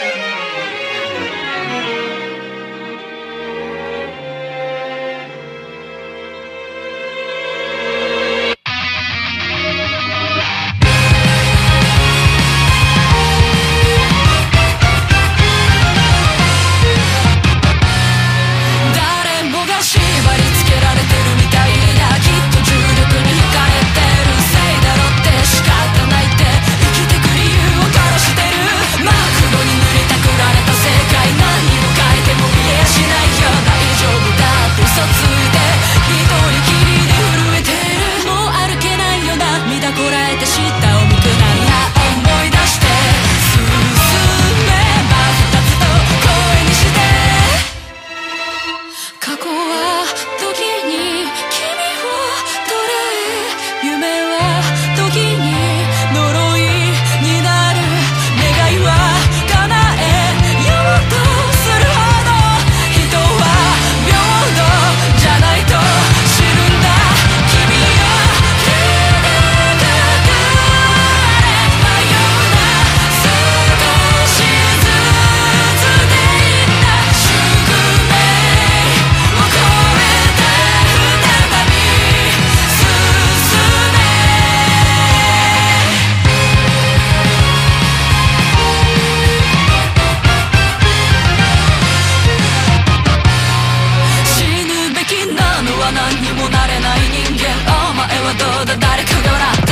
Yay! は何にもなれない人間。お前はどうだ？誰かが笑